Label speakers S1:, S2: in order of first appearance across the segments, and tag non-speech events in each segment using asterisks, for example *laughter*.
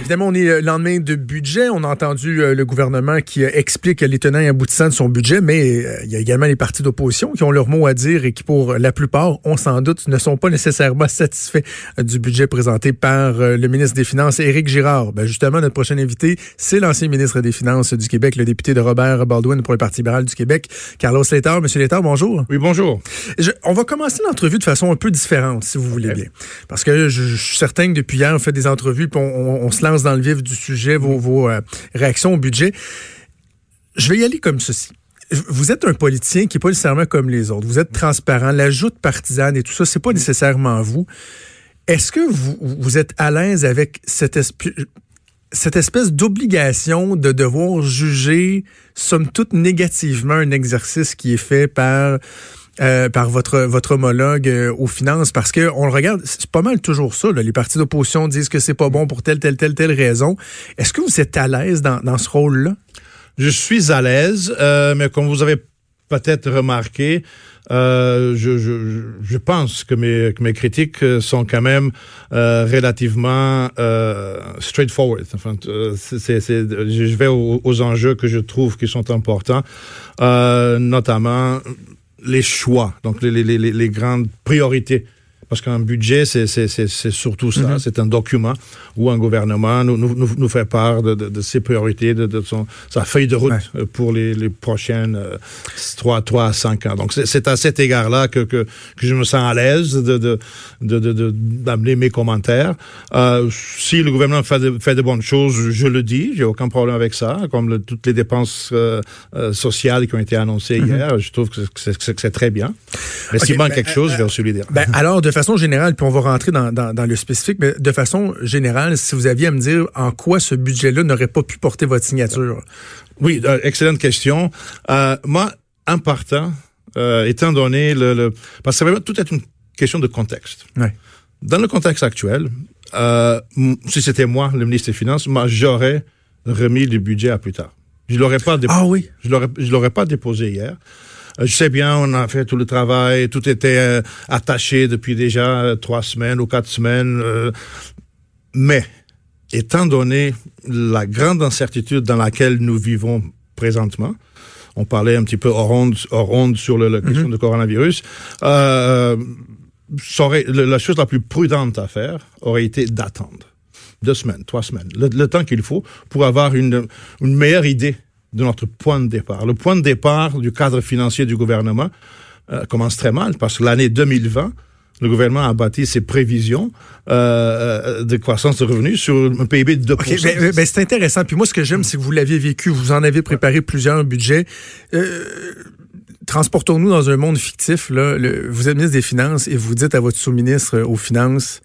S1: Évidemment, on est le lendemain de budget. On a entendu euh, le gouvernement qui euh, explique les tenants et aboutissants de son budget, mais euh, il y a également les partis d'opposition qui ont leur mot à dire et qui, pour la plupart, on s'en doute, ne sont pas nécessairement satisfaits du budget présenté par le ministre des Finances, Éric Girard. Ben, justement, notre prochain invité, c'est l'ancien ministre des Finances du Québec, le député de Robert Baldwin pour le Parti libéral du Québec, Carlos Létard. Monsieur Létard, bonjour.
S2: Oui, bonjour.
S1: on va commencer l'entrevue de façon un peu différente, si vous voulez bien. Parce que je, suis certain que depuis hier, on fait des entrevues, puis on, on se lance dans le vif du sujet, vos, euh, réactions au budget. Je vais y aller comme ceci. Vous êtes un politicien qui n'est pas nécessairement comme les autres. Vous êtes transparent. L'ajout partisane et tout ça, c'est pas nécessairement vous. Est-ce que vous, vous êtes à l'aise avec cette, cette espèce d'obligation de devoir juger, somme toute, négativement un exercice qui est fait par euh, par votre votre homologue euh, aux finances parce que on le regarde, c'est pas mal toujours ça. Les partis d'opposition disent que c'est pas bon pour telle telle telle telle raison. Est-ce que vous êtes à l'aise dans, dans ce rôle-là?
S2: Je suis à l'aise, euh, mais comme vous avez peut-être remarqué, je, je, je, pense que mes, que mes critiques sont quand même relativement euh, straightforward. Enfin, c'est, je vais aux, enjeux que je trouve qui sont importants, notamment les choix, donc les, grandes priorités parce qu'un budget, c'est surtout ça. Mm-hmm. C'est un document où un gouvernement nous, nous, nous fait part de, de, de ses priorités, de, de, son, sa feuille de route pour les, les prochaines euh, 3, 3 à 5 ans. Donc, c'est à cet égard-là que, que, que, je me sens à l'aise de d'amener mes commentaires. Euh, si le gouvernement fait de, fait de bonnes choses, je le dis. J'ai aucun problème avec ça. Comme le, toutes les dépenses euh, euh sociales qui ont été annoncées mm-hmm. hier, je trouve que c'est très bien. Mais s'il manque ben, quelque chose, je vais aussi lui dire.
S1: Ben, *laughs* alors, de façon générale, puis on va rentrer dans, dans, le spécifique, mais de façon générale, si vous aviez à me dire en quoi ce budget-là n'aurait pas pu porter votre signature?
S2: Oui, euh, excellente question. Euh, moi, en partant, euh, étant donné le, le, Parce que tout est une question de contexte.
S1: Ouais.
S2: Dans le contexte actuel, si c'était moi, le ministre des Finances, moi, j'aurais remis le budget à plus tard. Je l'aurais pas déposé.
S1: Ah oui.
S2: Je l'aurais, je l'aurais pas déposé hier. Euh, je sais bien, on a fait tout le travail, tout était euh, attaché depuis déjà euh, trois semaines ou quatre semaines. mais, étant donné la grande incertitude dans laquelle nous vivons présentement, on parlait un petit peu hors ronde, hors sur le, la mhm. question du coronavirus, euh, aurait, la chose la plus prudente à faire aurait été d'attendre deux semaines, trois semaines, le, le temps qu'il faut pour avoir une, une meilleure idée de notre point de départ. Le point de départ du cadre financier du gouvernement euh, commence très mal parce que l'année 2020, le gouvernement a bâti ses prévisions euh, euh, de croissance de revenus sur un PIB de 2
S1: okay, ben, C'est intéressant. Puis moi, ce que j'aime, c'est que vous l'aviez vécu. Vous en avez préparé plusieurs budgets. Transportons-nous dans un monde fictif. Vous êtes ministre des Finances et vous dites à votre sous-ministre aux Finances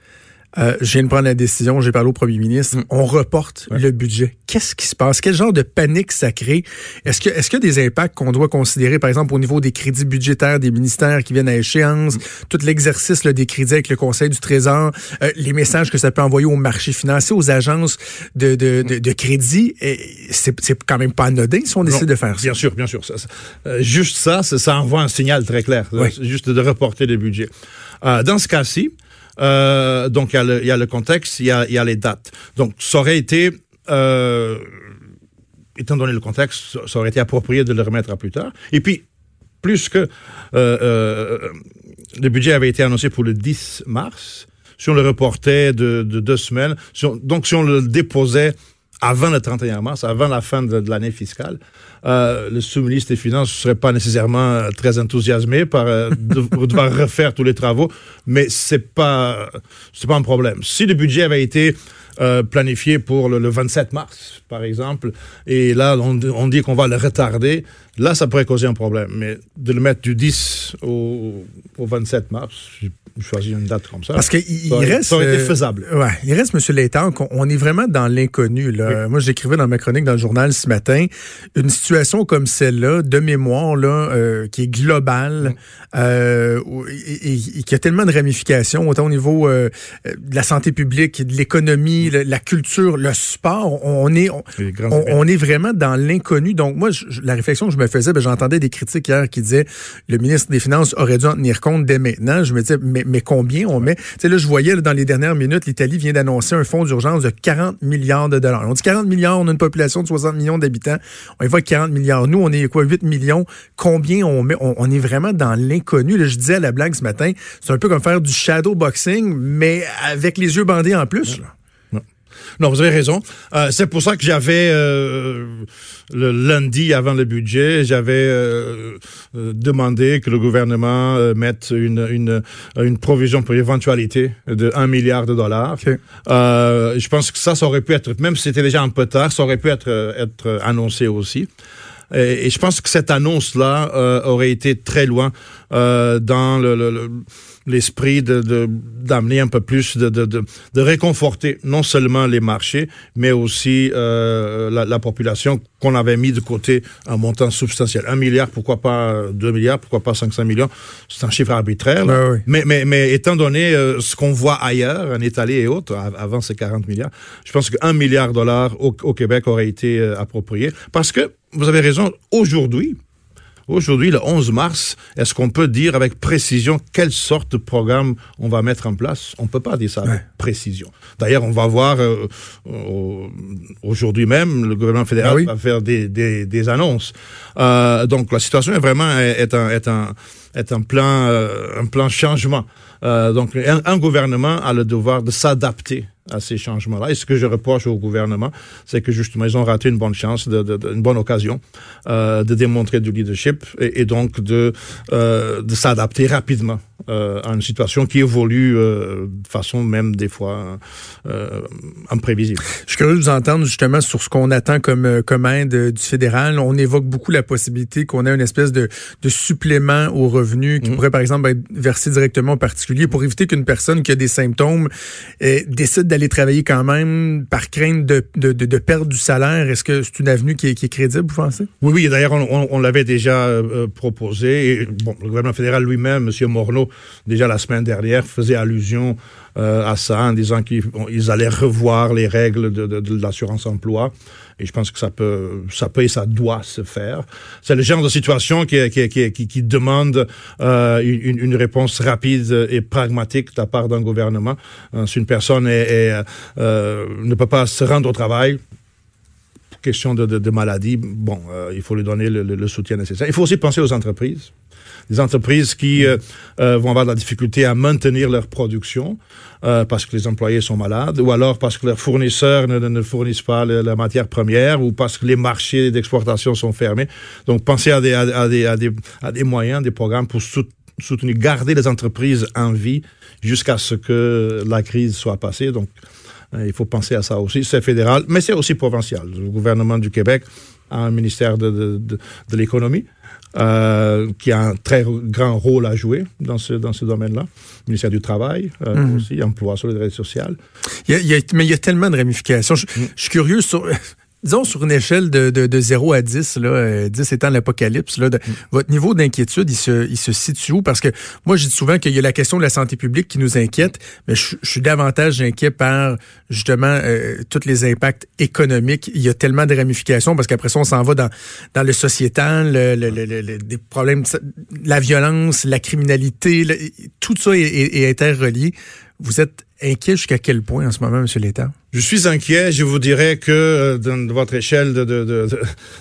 S1: euh, je viens de prendre la décision, j'ai parlé au premier ministre, mm. on reporte le budget. Qu'est-ce qui se passe? Quel genre de panique ça crée? Est-ce que est-ce qu'il y a des impacts qu'on doit considérer, par exemple, au niveau des crédits budgétaires des ministères qui viennent à échéance, mm. tout l'exercice des crédits avec le Conseil du Trésor, euh, les messages que ça peut envoyer aux marchés financiers, aux agences de, de, de, de crédit, c'est quand même pas anodin si on décide de faire ça.
S2: Bien sûr, bien sûr. Ça, euh, juste ça, ça, envoie un signal très clair, juste de reporter le budget. dans ce cas-ci, euh, donc, il y, a le, contexte, il y a, les dates. Donc, ça aurait été, euh, étant donné le contexte, ça aurait été approprié de le remettre à plus tard. Et puis, plus que euh, le budget avait été annoncé pour le 10 mars, si on le reportait de, de deux semaines, donc si on le déposait avant le 31 mars, avant la fin de, de l'année fiscale, euh, le sous-ministre des Finances ne serait pas nécessairement euh, très enthousiasmé par euh, de, *laughs* devoir refaire tous les travaux, mais c'est pas c'est pas un problème. Si le budget avait été euh, planifié pour le, le, 27 mars, par exemple, et là on, on dit qu'on va le retarder, là ça pourrait causer un problème. Mais de le mettre du 10 au, au 27 mars, choisir une date comme ça.
S1: Parce qu'il reste.
S2: Ça aurait été faisable.
S1: Euh, ouais, il reste, M. Létang, qu'on est vraiment dans l'inconnu. Là. Moi, j'écrivais dans ma chronique dans le journal ce matin une situation comme celle-là, de mémoire, là, euh, qui est globale euh, et, et, qui a tellement de ramifications, autant au niveau euh, de la santé publique, de l'économie, la culture, le sport. On est, on, on, est vraiment dans l'inconnu. Donc, moi, je, la réflexion que je me faisais, ben, j'entendais des critiques hier qui disaient le ministre des Finances aurait dû en tenir compte dès maintenant. Je me disais, mais mais combien on met? Tu sais, là, je voyais dans les dernières minutes, l'Italie vient d'annoncer un fonds d'urgence de 40 milliards de dollars. On dit 40 milliards, on a une population de 60 millions d'habitants. On y voit 40 milliards. Nous, on est quoi, 8 millions? Combien on met? On, est vraiment dans l'inconnu. je disais à la blague ce matin, c'est un peu comme faire du shadow boxing, mais avec les yeux bandés en plus. Là.
S2: Non, vous avez raison. Euh, c'est pour ça que j'avais euh, le lundi avant le budget, j'avais euh, demandé que le gouvernement mette une, une, une provision pour éventualité de 1 milliard de dollars. je pense que ça, ça aurait pu être, même si c'était déjà un peu tard, ça aurait pu être, être annoncé aussi. Et, je pense que cette annonce-là aurait été très loin dans le, le l'esprit de d'amener un peu plus de, de, de, de, réconforter non seulement les marchés, mais aussi euh, la, la, population qu'on avait mis de côté un montant substantiel. Un milliard, pourquoi pas deux milliards, pourquoi pas 500 millions? C'est un chiffre arbitraire. Mais, mais, mais étant donné euh, ce qu'on voit ailleurs, en Italie et autres, avant ces 40 milliards, je pense qu'un milliard de dollars au, au, Québec aurait été euh, approprié. Parce que, vous avez raison, aujourd'hui, Aujourd'hui, le 11 mars, est-ce qu'on peut dire avec précision quelle sorte de programme on va mettre en place? On peut pas dire ça avec précision. D'ailleurs, on va voir euh, aujourd'hui même, le gouvernement fédéral ah va faire des, des, des annonces. Euh, donc la situation est vraiment est un, est un, est un plan, euh, un plan changement. Euh, donc un, un gouvernement a le devoir de s'adapter à ces changements-là. Et ce que je reproche au gouvernement, c'est que justement, ils ont raté une bonne chance, de, de, une bonne occasion euh, de démontrer du leadership et, et donc de, euh, de s'adapter rapidement euh, à une situation qui évolue de façon même des fois imprévisible.
S1: Je suis curieux de vous entendre justement sur ce qu'on attend comme, comme aide du fédéral. On évoque beaucoup la possibilité qu'on ait une espèce de, de supplément aux revenus qui mmh. pourrait par exemple être versé directement aux particuliers pour éviter qu'une personne qui a des symptômes décide d'aller aller travailler quand même par crainte de, perdre du salaire? Est-ce que c'est une avenue qui est, crédible, vous pensez?
S2: Oui, oui. D'ailleurs, on, l'avait déjà euh, proposé. Le gouvernement fédéral lui-même, M. Morneau, déjà la semaine dernière, faisait allusion euh, à ça en disant qu'ils allaient revoir les règles de l'assurance emploi. Et je pense que ça peut, ça peut et ça doit se faire. C'est le genre de situation qui, demande euh, une, réponse rapide et pragmatique de la part d'un gouvernement. Euh, si une personne euh, ne peut pas se rendre au travail, question de, maladie, bon, il faut lui donner le, soutien nécessaire. Il faut aussi penser aux entreprises des entreprises qui euh, euh, vont avoir de la difficulté à maintenir leur production euh, parce que les employés sont malades, ou alors parce que leurs fournisseurs ne, fournissent pas la, matière première, ou parce que les marchés d'exportation sont fermés. Donc, pensez à des, moyens, des programmes pour soutenir, garder les entreprises en vie jusqu'à ce que la crise soit passée. Donc, il faut penser à ça aussi. C'est fédéral, mais c'est aussi provincial. Le gouvernement du Québec a un ministère de l'économie euh, qui a un très grand rôle à jouer dans ce, dans ce domaine-là. Ministère du Travail euh, mmh. aussi, emploi, solidarité sociale.
S1: Il y a, il y a, mais il y a tellement de ramifications. Je, mmh. je suis curieux sur disons sur une échelle de, de, de 0 à 10, là, 10 euh, étant l'apocalypse, là, mm. votre niveau d'inquiétude, il se, il se situe où? Parce que moi, je dis souvent qu'il y a la question de la santé publique qui nous inquiète, mais je, suis davantage inquiet par justement euh, tous les impacts économiques. Il y a tellement de ramifications parce qu'après ça, on s'en va dans, dans le sociétal, le, le, le, des problèmes, la violence, la criminalité, tout ça est, est, est interrelié. Vous êtes inquiet jusqu'à quel point en ce moment, M. l'État?
S2: Je suis inquiet. Je vous dirais que euh, dans votre échelle de, de, de,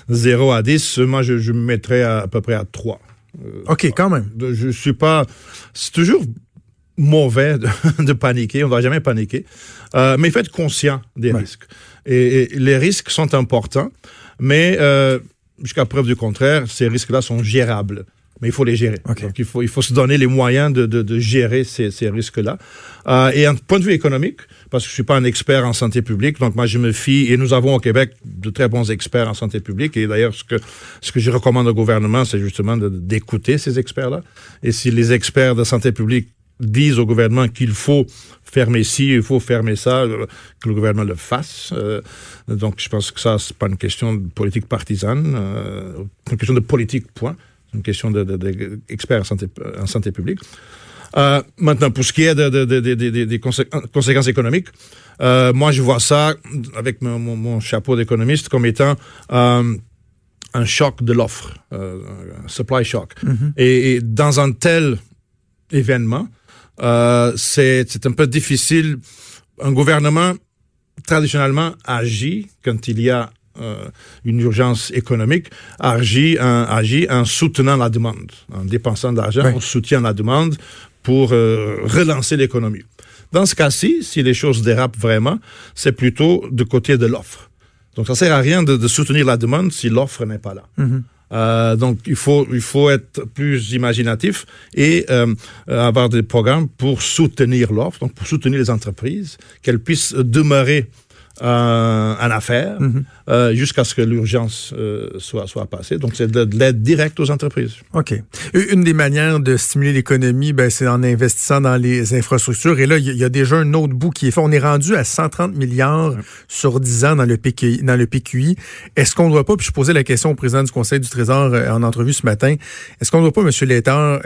S2: 0 à 10, moi, je, je me mettrais à, à, peu près à 3.
S1: Euh, OK, quand même.
S2: Je suis pas... C'est toujours mauvais de, *laughs* de, paniquer. On ne va jamais paniquer. Euh, mais il faut être conscient des ouais. risques. Et, et, les risques sont importants, mais euh, jusqu'à preuve du contraire, ces risques-là sont gérables mais il faut les gérer. Okay. Donc, il faut, il faut se donner les moyens de, de, de gérer ces, ces risques-là. Euh, et un point de vue économique, parce que je suis pas un expert en santé publique, donc moi je me fie, et nous avons au Québec de très bons experts en santé publique, et d'ailleurs ce que, ce que je recommande au gouvernement, c'est justement d'écouter ces experts-là. Et si les experts de santé publique disent au gouvernement qu'il faut fermer ci, il faut fermer ça, euh, que le gouvernement le fasse. Euh, donc je pense que ça, c'est pas une question de politique partisane, euh, une question de politique, point une question d'experts de, de, en, santé, en santé publique. Euh, maintenant, pour ce qui est des de, de, de, conséquences économiques, euh, moi, je vois ça avec mon, mon, mon chapeau d'économiste comme étant euh, un choc de l'offre, un supply shock. Mm -hmm. et, et, dans un tel événement, c'est un peu difficile. Un gouvernement traditionnellement agit quand il y a une urgence économique, agit en, agit en soutenant la demande, en dépensant de l'argent, on soutient la demande pour euh, relancer l'économie. Dans ce cas-ci, si les choses dérapent vraiment, c'est plutôt du côté de l'offre. Donc ça sert à rien de, de soutenir la demande si l'offre n'est pas là. Mm-hmm. Euh, donc il faut il faut être plus imaginatif et euh, avoir des programmes pour soutenir l'offre, donc pour soutenir les entreprises, qu'elles puissent demeurer euh, en affaires mhm. euh, jusqu'à ce que l'urgence euh, soit, soit passée. Donc, c'est de, l'aide directe aux entreprises.
S1: OK. Une des manières de stimuler l'économie, ben, c'est en investissant dans les infrastructures. Et là, il y, a déjà un autre bout qui est fait. On est rendu à 130 milliards sur 10 ans dans le PQI. Dans le PQI. Est-ce qu'on ne doit pas, puis je posais la question au président du Conseil du Trésor en entrevue ce matin, est-ce qu'on ne doit pas, M. Létard,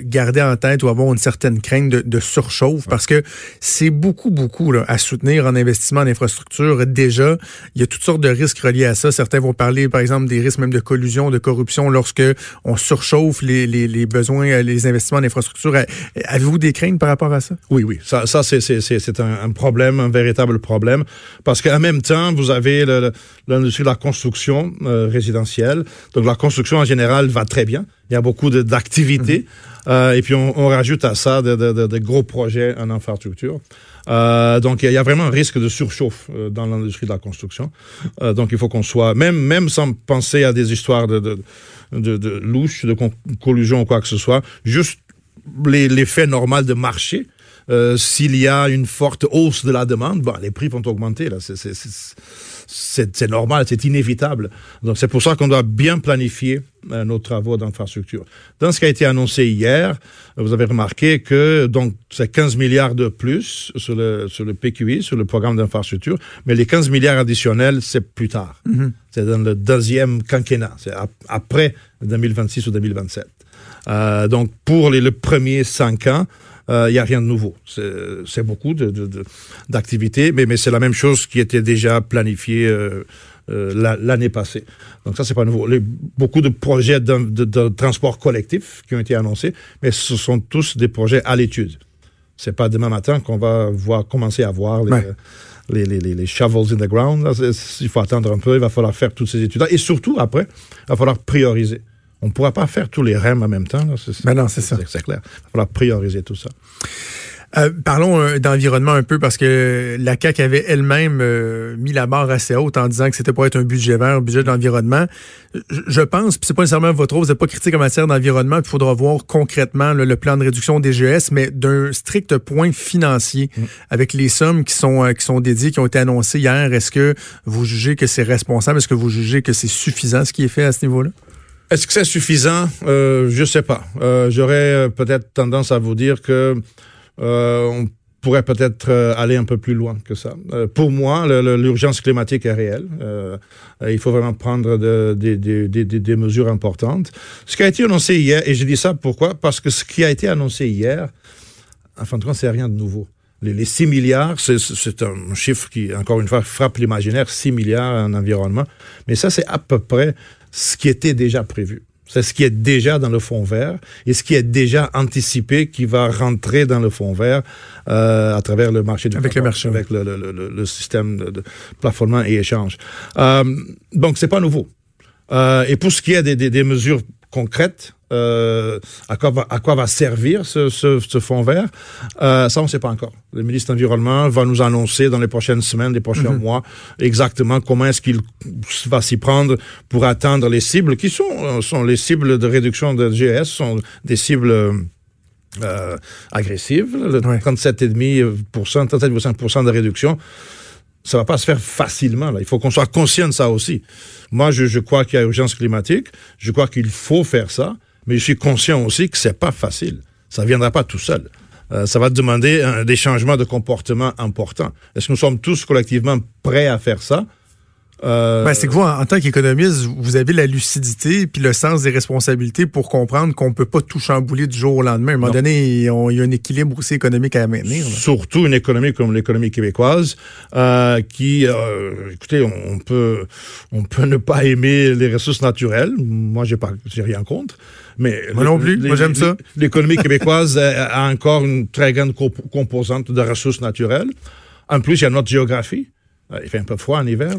S1: garder en tête ou avoir une certaine crainte de, de surchauffe? Parce que c'est beaucoup, beaucoup là, à soutenir en investissement en infrastructure déjà, il y a toutes sortes de risques reliés à ça. Certains vont parler, par exemple, des risques même de collusion, de corruption lorsque on surchauffe les, les, besoins, les investissements en infrastructure. Avez-vous des craintes par rapport à ça?
S2: Oui, oui. Ça, ça c'est un, un, problème, un véritable problème. Parce qu'en même temps, vous avez l'industrie de la construction euh, résidentielle. Donc, la construction en général va très bien. Il y a beaucoup d'activités. Mm-hmm. euh, et puis, on, on, rajoute à ça de, de, de gros projets en infrastructure. Euh, donc il y, a vraiment un risque de surchauffe euh, dans l'industrie de la construction. Euh, donc il faut qu'on soit, même même sans penser à des histoires de de, de, louche, de collusion ou quoi que ce soit, juste l'effet normal de marché. S'il y a une forte hausse de la demande, bon, les prix vont augmenter. Là, c'est normal, c'est inévitable. Donc c'est pour ça qu'on doit bien planifier euh, nos travaux d'infrastructure. Dans ce qui a été annoncé hier, vous avez remarqué que donc c'est 15 milliards de plus sur le sur le PQI, sur le programme d'infrastructure, mais les 15 milliards additionnels c'est plus tard. Mm-hmm. C'est dans le deuxième quinquennat, c'est après 2026 ou 2027. Euh, donc pour les, le premier cinq ans, il euh, n'y a rien de nouveau. C'est beaucoup d'activités, de, de, mais, mais c'est la même chose qui était déjà planifiée euh, euh, l'année passée. Donc ça, c'est pas nouveau. Les, beaucoup de projets de, de, transport collectif qui ont été annoncés, mais ce sont tous des projets à l'étude. C'est pas demain matin qu'on va voir commencer à voir les, les, les, les, shovels in the ground. il faut attendre un peu, il va falloir faire toutes ces études-là. Et surtout, après, il va falloir prioriser. On ne pourra pas faire tous les REM en même temps.
S1: Ben non, c'est ça.
S2: C'est clair. Il va falloir prioriser tout ça.
S1: Euh, parlons euh, d'environnement un peu parce que la CAQ avait elle-même euh, mis la barre assez haute en disant que c'était pas être un budget vert, un budget d'environnement. Je, pense, puis c'est pas nécessairement votre rôle, vous n'êtes pas critique en matière d'environnement, il faudra voir concrètement le plan de réduction des GS, mais d'un strict point financier, mm. avec les sommes qui sont qui sont dédiées, qui ont été annoncées hier, est-ce que vous jugez que c'est responsable, est-ce que vous jugez que c'est suffisant ce qui est fait à ce niveau-là?
S2: Est-ce que c'est suffisant? Euh, je sais pas. Euh, J'aurais euh, peut-être tendance à vous dire que euh, on pourrait peut-être aller un peu plus loin que ça. Pour moi, l'urgence climatique est réelle. il faut vraiment prendre de, de, de, des mesures importantes. Ce qui a été annoncé hier, et je dis ça pourquoi? Parce que ce qui a été annoncé hier, en fin de compte, c'est rien de nouveau. Les, les 6 milliards, c'est un chiffre qui, encore une fois, frappe l'imaginaire, 6 milliards en environnement. Mais ça, c'est à peu près ce qui était déjà prévu. C'est ce qui est déjà dans le fonds vert et ce qui est déjà anticipé qui va rentrer dans le fonds vert euh, à travers le marché
S1: du avec le marché,
S2: avec le, le, le, le, système de, de, plafonnement et échange. Euh, donc c'est pas nouveau. Euh, et pour ce qui est des, des, des mesures concrètes, euh, à, quoi va, à quoi va servir ce, ce, ce fonds vert, euh, ça on ne sait pas encore. Le ministre de l'Environnement va nous annoncer dans les prochaines semaines, les prochains mhm. mois, exactement comment est-ce qu'il va s'y prendre pour atteindre les cibles qui sont, euh, sont les cibles de réduction de GS, sont des cibles euh, agressives, le 37,5%, 37,5% de réduction ça va pas se faire facilement. Là. Il faut qu'on soit conscient de ça aussi. Moi, je, je crois qu'il y a urgence climatique. Je crois qu'il faut faire ça mais je suis conscient aussi que c'est pas facile. Ça viendra pas tout seul. Euh, ça va demander des changements de comportement importants. Est-ce que nous sommes tous collectivement prêts à faire ça?
S1: Euh, ben, c'est que vous, en, tant qu'économiste, vous avez la lucidité puis le sens des responsabilités pour comprendre qu'on peut pas tout chambouler du jour au lendemain. À un moment donné, il y a un équilibre aussi économique à maintenir.
S2: Surtout une économie comme l'économie québécoise, euh, qui, euh, écoutez, on peut, on peut ne pas aimer les ressources naturelles. Moi, j'ai pas, j'ai rien contre. Mais
S1: moi non plus. moi, j'aime ça. *laughs*
S2: L'économie québécoise a encore une très grande composante de ressources naturelles. En plus, il y a notre géographie. Il fait un peu froid en hiver.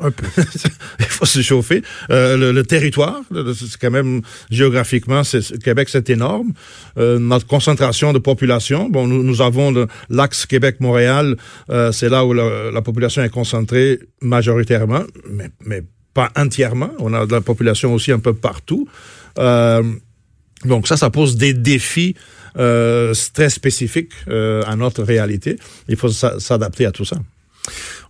S2: Un peu. *laughs* il faut se chauffer. Euh, le, territoire, c'est quand même géographiquement, Québec, c'est énorme. Euh, notre concentration de population, bon, nous, nous avons l'axe Québec-Montréal, euh, c'est là où la, population est concentrée majoritairement, mais, mais pas entièrement. On a de la population aussi un peu partout. Euh, donc ça, ça pose des défis euh, très spécifiques euh, à notre réalité. Il faut s'adapter à tout ça.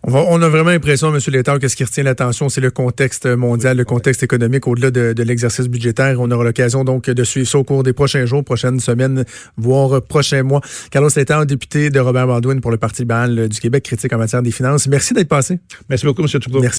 S1: On, a vraiment l'impression, M. Létard, que ce qui retient l'attention, c'est le contexte mondial, le contexte économique au-delà de, l'exercice budgétaire. On aura l'occasion donc de suivre ça au cours des prochains jours, prochaines semaines, voire prochains mois. Carlos Létard, député de Robert Baldwin pour le Parti libéral du Québec, critique en matière des finances. Merci d'être passé.
S2: Merci beaucoup, M. Trudeau. Merci.